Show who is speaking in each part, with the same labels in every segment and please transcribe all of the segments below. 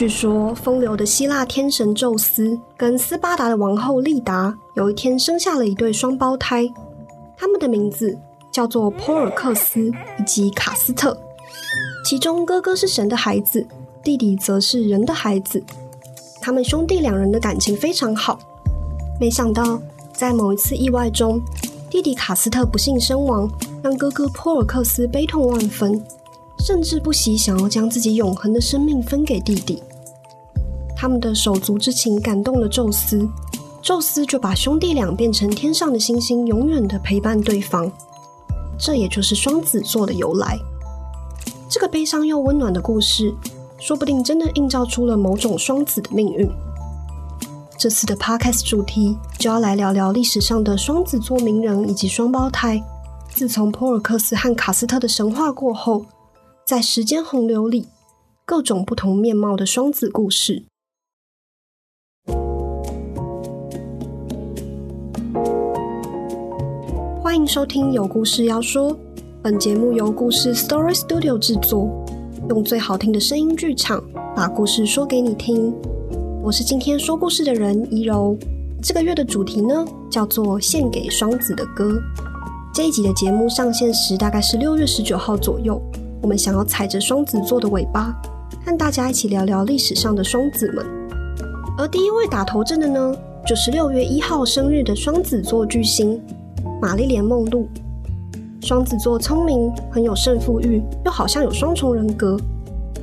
Speaker 1: 据说，风流的希腊天神宙斯跟斯巴达的王后丽达有一天生下了一对双胞胎，他们的名字叫做波尔克斯以及卡斯特。其中，哥哥是神的孩子，弟弟则是人的孩子。他们兄弟两人的感情非常好。没想到，在某一次意外中，弟弟卡斯特不幸身亡，让哥哥波尔克斯悲痛万分，甚至不惜想要将自己永恒的生命分给弟弟。他们的手足之情感动了宙斯，宙斯就把兄弟俩变成天上的星星，永远的陪伴对方。这也就是双子座的由来。这个悲伤又温暖的故事，说不定真的映照出了某种双子的命运。这次的 podcast 主题就要来聊聊历史上的双子座名人以及双胞胎。自从波尔克斯和卡斯特的神话过后，在时间洪流里，各种不同面貌的双子故事。欢迎收听《有故事要说》，本节目由故事 Story Studio 制作，用最好听的声音剧场把故事说给你听。我是今天说故事的人怡柔。这个月的主题呢，叫做《献给双子的歌》。这一集的节目上线时大概是六月十九号左右。我们想要踩着双子座的尾巴，和大家一起聊聊历史上的双子们。而第一位打头阵的呢，就是六月一号生日的双子座巨星。玛丽莲·梦露，双子座聪明，很有胜负欲，又好像有双重人格。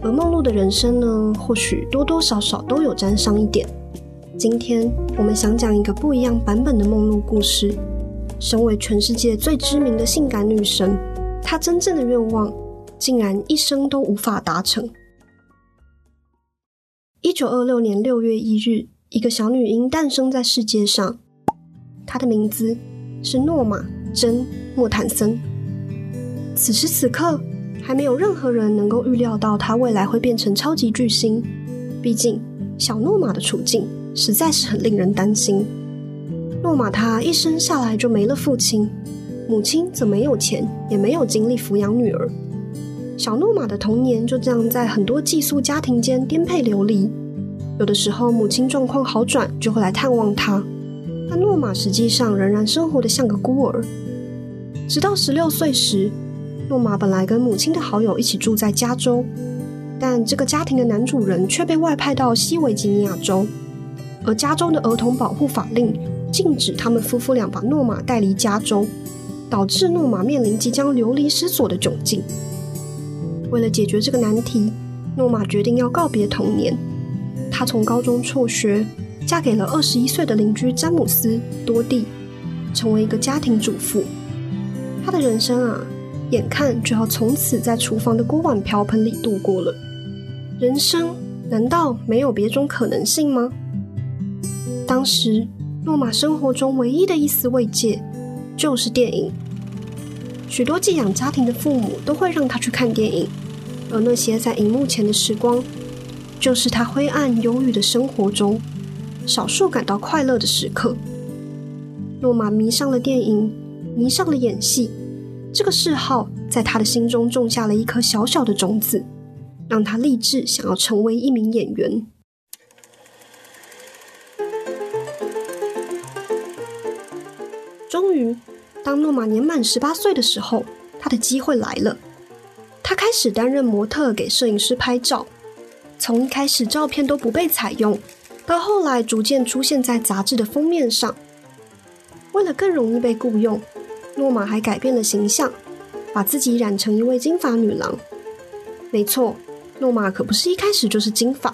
Speaker 1: 而梦露的人生呢，或许多多少少都有沾上一点。今天我们想讲一个不一样版本的梦露故事。身为全世界最知名的性感女神，她真正的愿望竟然一生都无法达成。一九二六年六月一日，一个小女婴诞生在世界上，她的名字。是诺玛·珍·莫坦森。此时此刻，还没有任何人能够预料到他未来会变成超级巨星。毕竟，小诺玛的处境实在是很令人担心。诺玛她一生下来就没了父亲，母亲则没有钱，也没有精力抚养女儿。小诺玛的童年就这样在很多寄宿家庭间颠沛流离。有的时候，母亲状况好转，就会来探望她。但诺玛实际上仍然生活的像个孤儿。直到十六岁时，诺玛本来跟母亲的好友一起住在加州，但这个家庭的男主人却被外派到西维吉尼亚州，而加州的儿童保护法令禁止他们夫妇俩把诺玛带离加州，导致诺玛面临即将流离失所的窘境。为了解决这个难题，诺玛决定要告别童年。他从高中辍学。嫁给了二十一岁的邻居詹姆斯·多蒂，成为一个家庭主妇。她的人生啊，眼看就要从此在厨房的锅碗瓢盆里度过了。人生难道没有别种可能性吗？当时，诺玛生活中唯一的一丝慰藉就是电影。许多寄养家庭的父母都会让他去看电影，而那些在荧幕前的时光，就是他灰暗忧郁的生活中。少数感到快乐的时刻，诺玛迷上了电影，迷上了演戏。这个嗜好在他的心中种下了一颗小小的种子，让他立志想要成为一名演员。终于，当诺玛年满十八岁的时候，他的机会来了。他开始担任模特，给摄影师拍照。从一开始，照片都不被采用。到后来，逐渐出现在杂志的封面上。为了更容易被雇佣，诺玛还改变了形象，把自己染成一位金发女郎。没错，诺玛可不是一开始就是金发，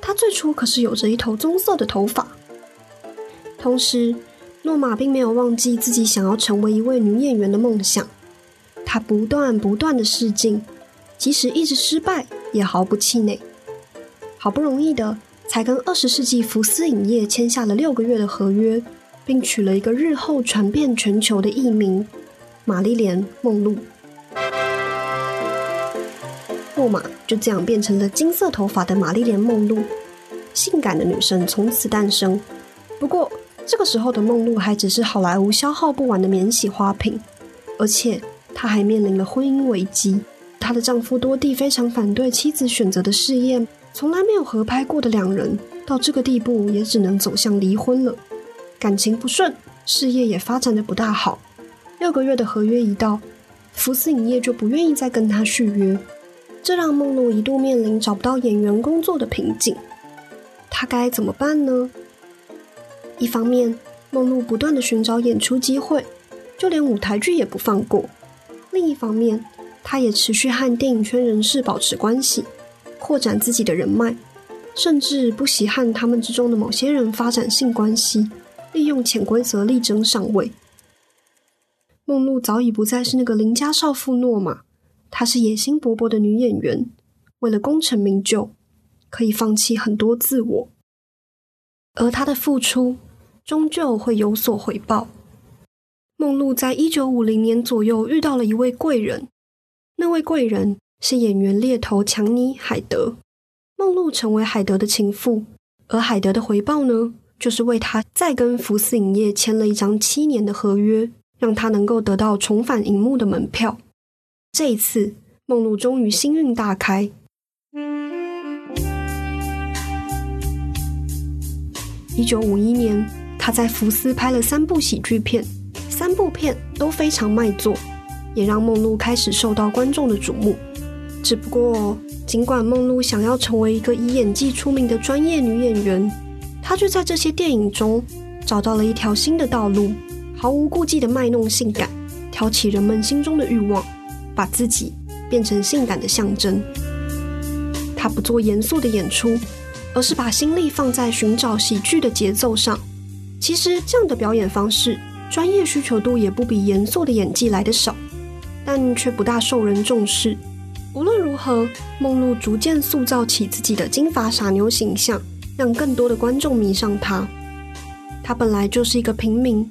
Speaker 1: 她最初可是有着一头棕色的头发。同时，诺玛并没有忘记自己想要成为一位女演员的梦想。她不断不断的试镜，即使一直失败，也毫不气馁。好不容易的。才跟二十世纪福斯影业签下了六个月的合约，并取了一个日后传遍全球的艺名——玛丽莲·梦露。诺玛就这样变成了金色头发的玛丽莲·梦露，性感的女神从此诞生。不过，这个时候的梦露还只是好莱坞消耗不完的免洗花瓶，而且她还面临了婚姻危机。她的丈夫多蒂非常反对妻子选择的事业。从来没有合拍过的两人，到这个地步也只能走向离婚了。感情不顺，事业也发展的不大好。六个月的合约一到，福斯影业就不愿意再跟他续约，这让梦露一度面临找不到演员工作的瓶颈。他该怎么办呢？一方面，梦露不断的寻找演出机会，就连舞台剧也不放过；另一方面，他也持续和电影圈人士保持关系，扩展自己的人脉，甚至不惜和他们之中的某些人发展性关系，利用潜规则力争上位。梦露早已不再是那个邻家少妇诺玛，她是野心勃勃的女演员，为了功成名就，可以放弃很多自我，而她的付出。终究会有所回报。梦露在一九五零年左右遇到了一位贵人，那位贵人是演员猎头强尼·海德。梦露成为海德的情妇，而海德的回报呢，就是为他再跟福斯影业签了一张七年的合约，让他能够得到重返荧幕的门票。这一次，梦露终于幸运大开。一九五一年。他在福斯拍了三部喜剧片，三部片都非常卖座，也让梦露开始受到观众的瞩目。只不过，尽管梦露想要成为一个以演技出名的专业女演员，她却在这些电影中找到了一条新的道路，毫无顾忌的卖弄性感，挑起人们心中的欲望，把自己变成性感的象征。她不做严肃的演出，而是把心力放在寻找喜剧的节奏上。其实这样的表演方式，专业需求度也不比严肃的演技来的少，但却不大受人重视。无论如何，梦露逐渐塑造起自己的金发傻妞形象，让更多的观众迷上她。她本来就是一个平民，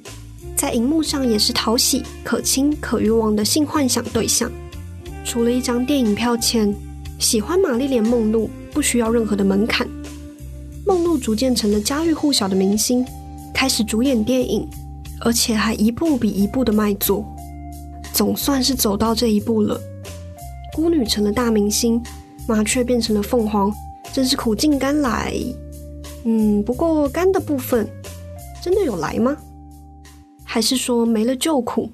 Speaker 1: 在荧幕上也是讨喜、可亲、可欲望的性幻想对象。除了一张电影票钱，喜欢玛丽莲·梦露不需要任何的门槛。梦露逐渐成了家喻户晓的明星。开始主演电影，而且还一部比一部的卖座，总算是走到这一步了。孤女成了大明星，麻雀变成了凤凰，真是苦尽甘来。嗯，不过甘的部分真的有来吗？还是说没了旧苦，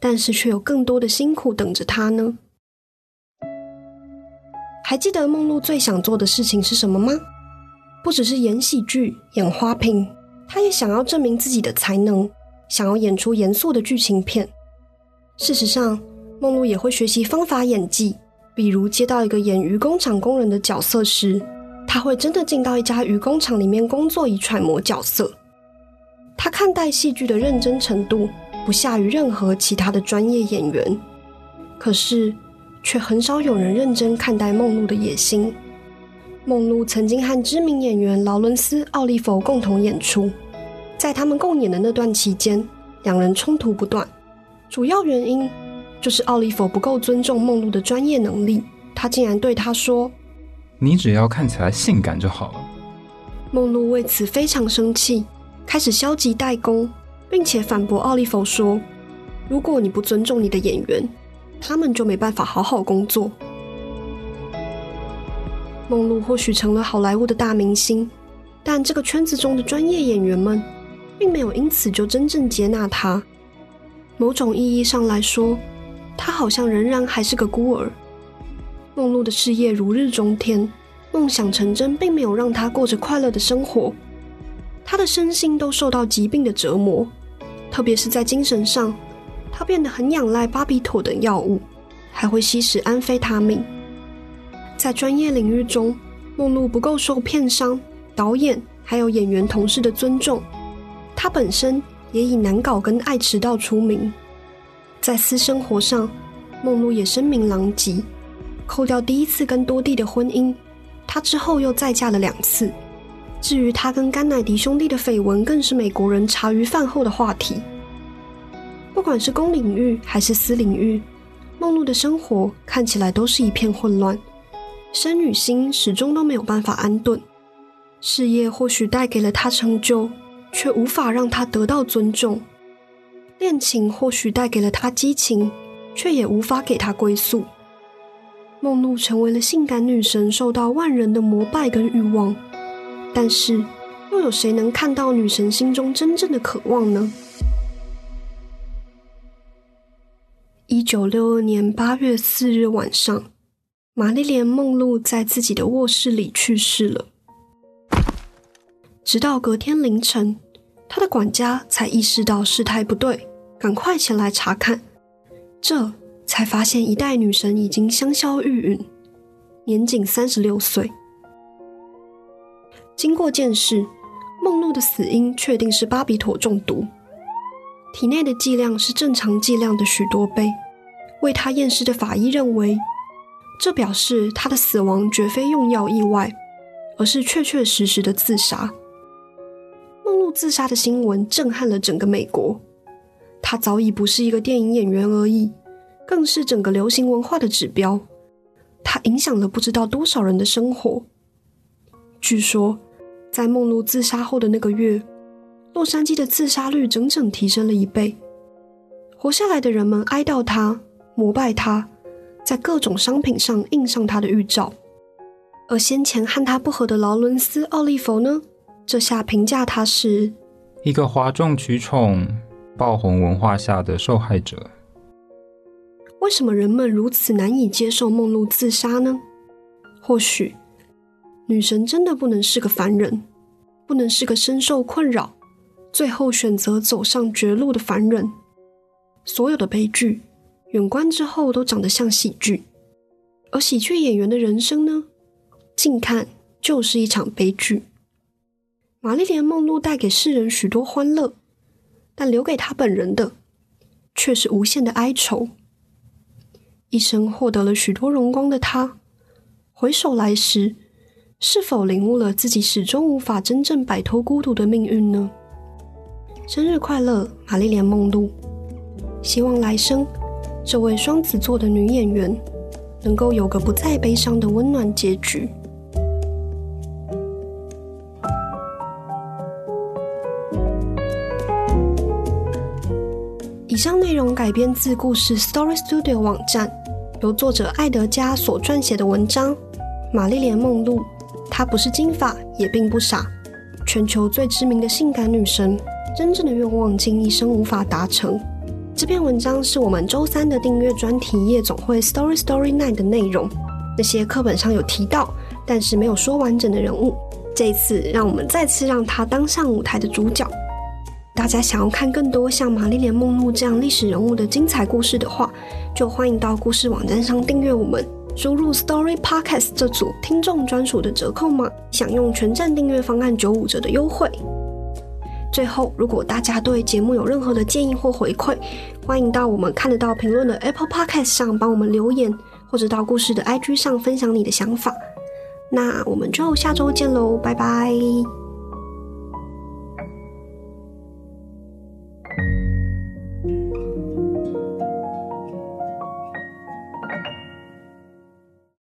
Speaker 1: 但是却有更多的辛苦等着她呢？还记得梦露最想做的事情是什么吗？不只是演喜剧、演花瓶。他也想要证明自己的才能，想要演出严肃的剧情片。事实上，梦露也会学习方法演技，比如接到一个演鱼工厂工人的角色时，他会真的进到一家鱼工厂里面工作，以揣摩角色。他看待戏剧的认真程度不下于任何其他的专业演员，可是却很少有人认真看待梦露的野心。梦露曾经和知名演员劳伦斯·奥利弗共同演出。在他们共演的那段期间，两人冲突不断。主要原因就是奥利弗不够尊重梦露的专业能力，他竟然对他说：“
Speaker 2: 你只要看起来性感就好了。”
Speaker 1: 梦露为此非常生气，开始消极怠工，并且反驳奥利弗说：“如果你不尊重你的演员，他们就没办法好好工作。”梦露或许成了好莱坞的大明星，但这个圈子中的专业演员们。并没有因此就真正接纳他。某种意义上来说，他好像仍然还是个孤儿。梦露的事业如日中天，梦想成真，并没有让他过着快乐的生活。他的身心都受到疾病的折磨，特别是在精神上，他变得很仰赖巴比妥等药物，还会吸食安非他命。在专业领域中，梦露不够受片商、导演还有演员同事的尊重。他本身也以难搞跟爱迟到出名，在私生活上，梦露也声名狼藉。扣掉第一次跟多蒂的婚姻，她之后又再嫁了两次。至于她跟甘乃迪兄弟的绯闻，更是美国人茶余饭后的话题。不管是公领域还是私领域，梦露的生活看起来都是一片混乱，身与心始终都没有办法安顿。事业或许带给了她成就。却无法让她得到尊重。恋情或许带给了他激情，却也无法给他归宿。梦露成为了性感女神，受到万人的膜拜跟欲望。但是，又有谁能看到女神心中真正的渴望呢？一九六二年八月四日晚上，玛丽莲·梦露在自己的卧室里去世了。直到隔天凌晨，她的管家才意识到事态不对，赶快前来查看。这才发现一代女神已经香消玉殒，年仅三十六岁。经过鉴识，梦露的死因确定是巴比妥中毒，体内的剂量是正常剂量的许多倍。为她验尸的法医认为，这表示她的死亡绝非用药意外，而是确确实实的自杀。梦露自杀的新闻震撼了整个美国。他早已不是一个电影演员而已，更是整个流行文化的指标。他影响了不知道多少人的生活。据说，在梦露自杀后的那个月，洛杉矶的自杀率整整提升了一倍。活下来的人们哀悼他，膜拜他，在各种商品上印上他的预兆。而先前和他不和的劳伦斯·奥利弗呢？这下评价他是
Speaker 2: 一个哗众取宠。爆红文化下的受害者，
Speaker 1: 为什么人们如此难以接受梦露自杀呢？或许，女神真的不能是个凡人，不能是个深受困扰，最后选择走上绝路的凡人。所有的悲剧，远观之后都长得像喜剧，而喜剧演员的人生呢？近看就是一场悲剧。玛丽莲·梦露带给世人许多欢乐。但留给他本人的，却是无限的哀愁。一生获得了许多荣光的他，回首来时，是否领悟了自己始终无法真正摆脱孤独的命运呢？生日快乐，玛丽莲·梦露！希望来生，这位双子座的女演员，能够有个不再悲伤的温暖结局。内容改编自故事 Story Studio 网站，由作者艾德加所撰写的文章。玛丽莲·梦露，她不是金发，也并不傻。全球最知名的性感女神，真正的愿望竟一生无法达成。这篇文章是我们周三的订阅专题夜总会 Story Story Night 的内容。那些课本上有提到，但是没有说完整的人物，这一次让我们再次让她当上舞台的主角。大家想要看更多像玛丽莲·梦露这样历史人物的精彩故事的话，就欢迎到故事网站上订阅我们，输入 Story Podcast 这组听众专属的折扣码，享用全站订阅方案九五折的优惠。最后，如果大家对节目有任何的建议或回馈，欢迎到我们看得到评论的 Apple Podcast 上帮我们留言，或者到故事的 IG 上分享你的想法。那我们就下周见喽，拜拜。